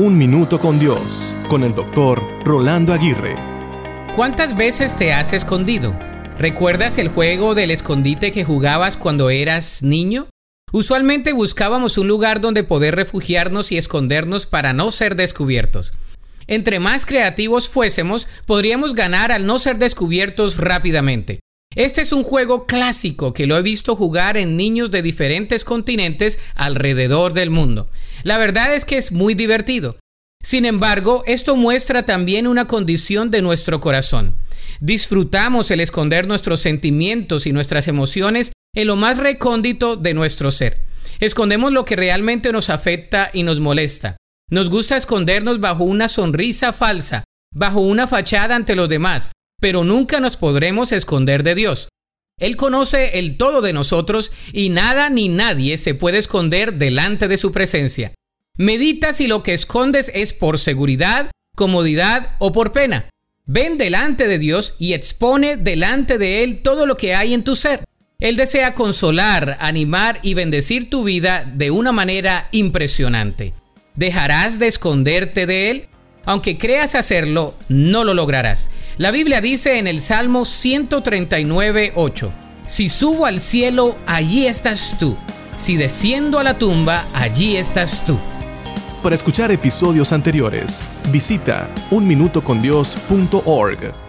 Un Minuto con Dios, con el doctor Rolando Aguirre. ¿Cuántas veces te has escondido? ¿Recuerdas el juego del escondite que jugabas cuando eras niño? Usualmente buscábamos un lugar donde poder refugiarnos y escondernos para no ser descubiertos. Entre más creativos fuésemos, podríamos ganar al no ser descubiertos rápidamente. Este es un juego clásico que lo he visto jugar en niños de diferentes continentes alrededor del mundo. La verdad es que es muy divertido. Sin embargo, esto muestra también una condición de nuestro corazón. Disfrutamos el esconder nuestros sentimientos y nuestras emociones en lo más recóndito de nuestro ser. Escondemos lo que realmente nos afecta y nos molesta. Nos gusta escondernos bajo una sonrisa falsa, bajo una fachada ante los demás, pero nunca nos podremos esconder de Dios. Él conoce el todo de nosotros y nada ni nadie se puede esconder delante de su presencia. Medita si lo que escondes es por seguridad, comodidad o por pena. Ven delante de Dios y expone delante de Él todo lo que hay en tu ser. Él desea consolar, animar y bendecir tu vida de una manera impresionante. ¿Dejarás de esconderte de Él? Aunque creas hacerlo, no lo lograrás. La Biblia dice en el Salmo 139, 8, Si subo al cielo, allí estás tú. Si desciendo a la tumba, allí estás tú. Para escuchar episodios anteriores, visita unminutocondios.org.